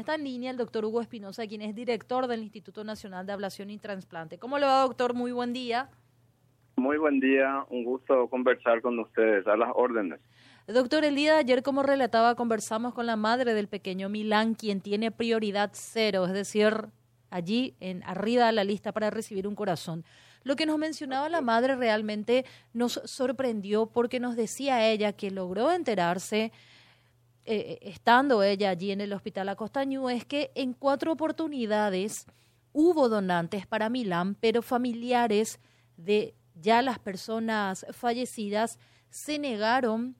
Está en línea el doctor Hugo Espinosa, quien es director del Instituto Nacional de Ablación y Transplante. ¿Cómo le va, doctor? Muy buen día. Muy buen día, un gusto conversar con ustedes, a las órdenes. Doctor, el día de ayer, como relataba, conversamos con la madre del pequeño Milán, quien tiene prioridad cero, es decir, allí en arriba de la lista para recibir un corazón. Lo que nos mencionaba la madre realmente nos sorprendió porque nos decía ella que logró enterarse eh, estando ella allí en el hospital Acostañú, es que en cuatro oportunidades hubo donantes para Milán, pero familiares de ya las personas fallecidas se negaron,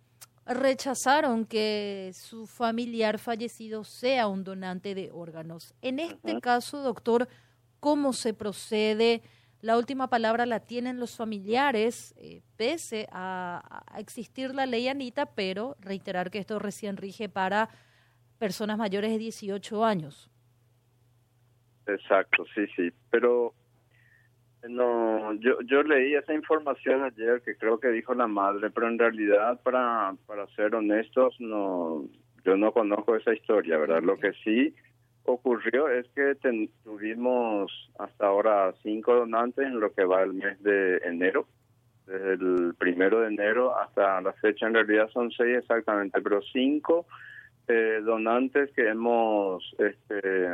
rechazaron que su familiar fallecido sea un donante de órganos. En este caso, doctor, ¿cómo se procede? La última palabra la tienen los familiares, eh, pese a, existir la ley Anita, pero reiterar que esto recién rige para personas mayores de 18 años. Exacto, sí, sí. Pero no, yo, yo leí esa información ayer que creo que dijo la madre, pero en realidad, para, para ser honestos, no, yo no conozco esa historia, ¿verdad? Lo que sí ocurrió es que tuvimos hasta ahora cinco donantes en lo que va el mes de enero. Desde el primero de enero hasta la fecha en realidad son seis exactamente, pero cinco eh, donantes que hemos este,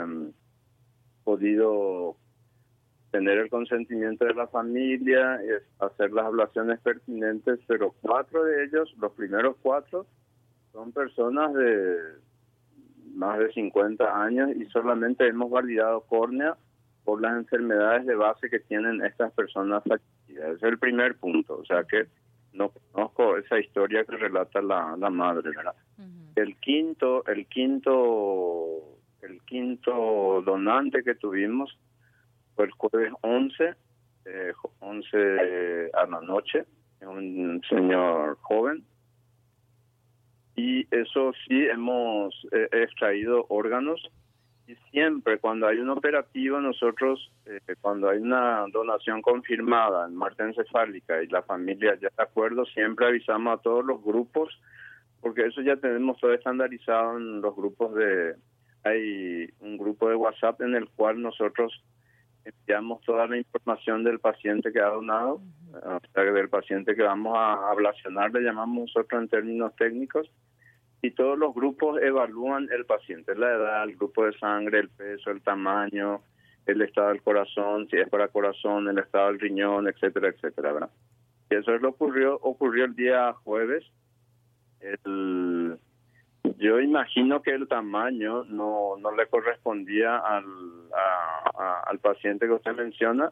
podido tener el consentimiento de la familia, hacer las ablaciones pertinentes, pero cuatro de ellos, los primeros cuatro, son personas de más de 50 años y solamente hemos validado córnea por las enfermedades de base que tienen estas personas fallecidas. Es el primer punto, o sea que no conozco esa historia que relata la, la madre, ¿verdad? El quinto, el quinto, el quinto donante que tuvimos fue el jueves 11, eh, 11 a la noche, un señor joven y eso sí hemos eh, extraído órganos y siempre cuando hay un operativo nosotros eh, cuando hay una donación confirmada en muerte encefálica y la familia ya de acuerdo siempre avisamos a todos los grupos porque eso ya tenemos todo estandarizado en los grupos de hay un grupo de WhatsApp en el cual nosotros enviamos toda la información del paciente que ha donado, o sea, del paciente que vamos a ablacionar, le llamamos nosotros en términos técnicos, y todos los grupos evalúan el paciente, la edad, el grupo de sangre, el peso, el tamaño, el estado del corazón, si es para corazón, el estado del riñón, etcétera, etcétera, ¿verdad? Y eso es lo ocurrió, ocurrió el día jueves. El, yo imagino que el tamaño no, no le correspondía al, al paciente que usted menciona,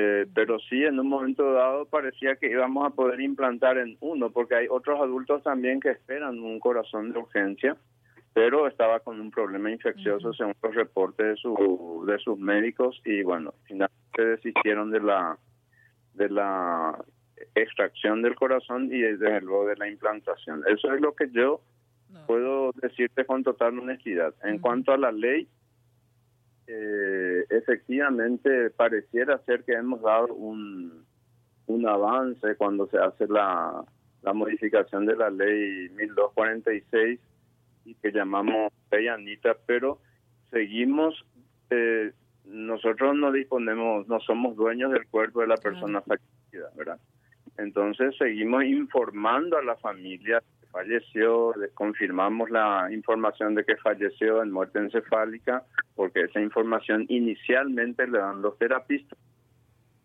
eh, pero sí, en un momento dado parecía que íbamos a poder implantar en uno, porque hay otros adultos también que esperan un corazón de urgencia, pero estaba con un problema infeccioso según los reportes de, su, de sus médicos y bueno, finalmente desistieron de la, de la extracción del corazón y desde luego de la implantación. Eso es lo que yo puedo decirte con total honestidad. En cuanto a la ley, eh, efectivamente pareciera ser que hemos dado un, un avance cuando se hace la, la modificación de la ley 1246 y que llamamos ley Anita, pero seguimos, eh, nosotros no disponemos, no somos dueños del cuerpo de la persona fallecida, ¿verdad? Entonces seguimos informando a la familia falleció, confirmamos la información de que falleció en muerte encefálica, porque esa información inicialmente le dan los terapistas.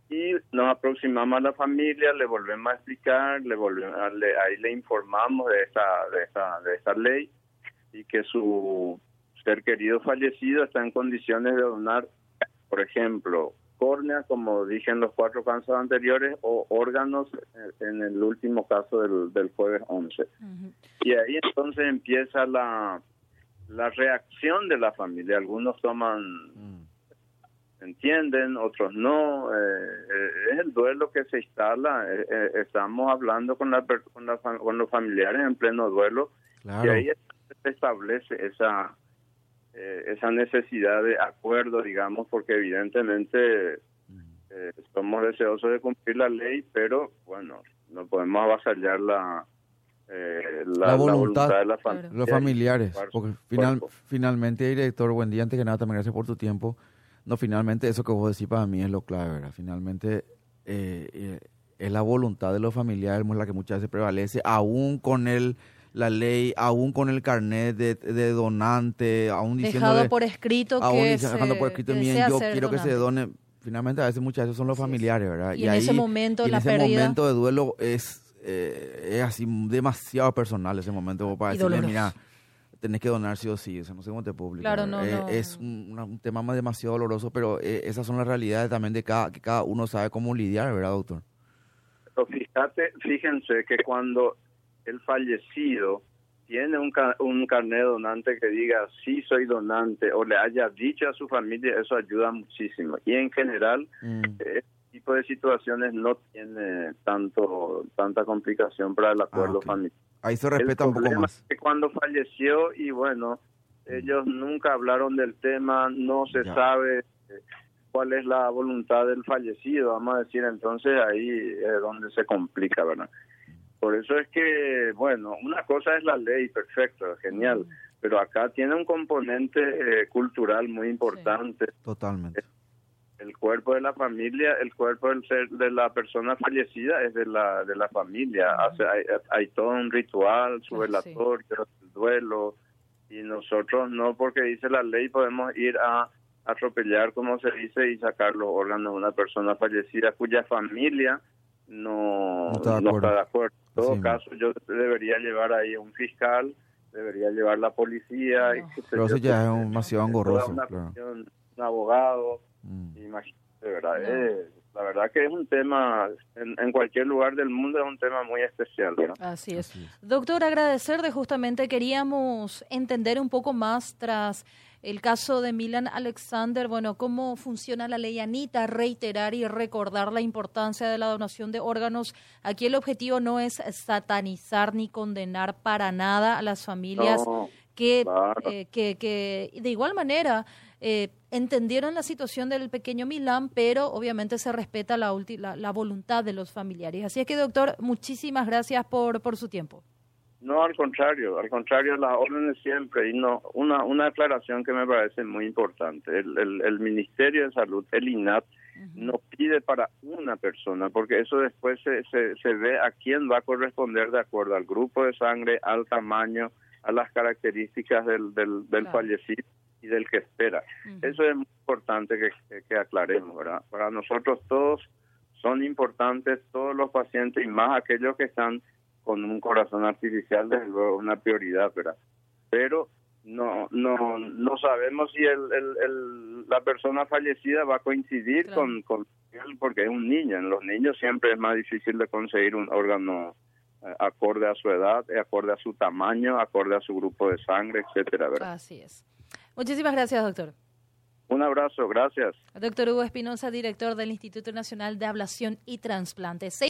Y nos aproximamos a la familia, le volvemos a explicar, le volvemos, ahí le informamos de esta, de, esta, de esta ley y que su ser querido fallecido está en condiciones de donar, por ejemplo, córnea, como dije en los cuatro casos anteriores, o órganos en el último caso del, del jueves 11. Y ahí entonces empieza la, la reacción de la familia. Algunos toman, mm. entienden, otros no. Eh, eh, es el duelo que se instala. Eh, estamos hablando con, la, con, con, los familiares en pleno duelo y ahí se establece esa esa necesidad de acuerdo, digamos, porque evidentemente mm. somos deseosos de cumplir la ley, pero bueno, no podemos avasallar la eh, la, voluntad, de la familia. Los familiares. Porque final, finalmente, director, buen día. Antes que nada, también gracias por tu tiempo. No, finalmente, eso que vos decís para mí es lo clave, ¿verdad? Finalmente, eh, eh, es la voluntad de los familiares la que muchas veces prevalece, aún con el la ley, aún con el carnet de, de donante, aún diciendo... Dejado por escrito que dejando por escrito yo quiero que se done. Finalmente, a veces muchas veces son los familiares, ¿verdad? Y, en ese momento, la en ese momento de duelo es, eh, es así demasiado personal ese momento para decirle, mira, tenés que donar sí o sí, eso no sé cómo te publico. Claro, no, eh, Es un, un, tema más demasiado doloroso, pero eh, esas son las realidades también de cada, que cada uno sabe cómo lidiar, ¿verdad, doctor? Pero fíjate, fíjense que cuando el fallecido tiene un, un carnet donante que diga sí soy donante o le haya dicho a su familia, eso ayuda muchísimo. Y en general, mm. este tipo de situaciones no tiene tanto tanta complicación para el ah, acuerdo familiar. Ahí se respeta un poco más. que cuando falleció y bueno, ellos nunca hablaron del tema, no se sabe eh, cuál es la voluntad del fallecido, vamos a decir, entonces ahí es donde se complica, ¿verdad? Por eso es que, bueno, una cosa es la ley, perfecto, genial, pero acá tiene un componente eh, cultural muy importante. totalmente. El cuerpo de la familia, el cuerpo del ser, de la persona fallecida es de la de la familia. hay, todo un ritual, su velatorio, el duelo, y nosotros no, porque dice la ley, podemos ir a atropellar, como se dice, y sacar los órganos de una persona fallecida cuya familia no, está de acuerdo. En todo caso, yo debería llevar ahí un fiscal, debería llevar la policía. Pero eso ya es demasiado engorroso. un abogado, mm. imagínate, ¿verdad? la verdad que es un tema, en, en, cualquier lugar del mundo es un tema muy especial. ¿verdad? Así es. Doctor, agradecerle justamente, queríamos entender un poco más tras el caso de Milan Alexander, bueno, cómo funciona la ley Anita, reiterar y recordar la importancia de la donación de órganos. Aquí el objetivo no es satanizar ni condenar para nada a las familias que, eh, que, que, de igual manera eh, entendieron la situación del pequeño Milán, pero obviamente se respeta la, la, la voluntad de los familiares. Así es que, doctor, muchísimas gracias por, por su tiempo. No, al contrario, al contrario, las órdenes siempre. Y no, una, una aclaración que me parece muy importante. El, el, Ministerio de Salud, el INAT, no pide para una persona, porque eso después se, se, se, ve a quién va a corresponder de acuerdo al grupo de sangre, al tamaño, a las características del, del, del fallecido y del que espera. Eso es muy importante que, que aclaremos, ¿verdad? Para nosotros todos son importantes, todos los pacientes y más aquellos que están con un corazón artificial, desde luego una prioridad, ¿verdad? Pero no no no sabemos si el, el, la persona fallecida va a coincidir con, con él porque es un niño. En los niños siempre es más difícil de conseguir un órgano eh, acorde a su edad, acorde a su tamaño, acorde a su grupo de sangre, etcétera, ¿verdad? Así es. Muchísimas gracias, doctor. Un abrazo, gracias. Doctor Hugo Espinosa, director del Instituto Nacional de Ablación y Transplante.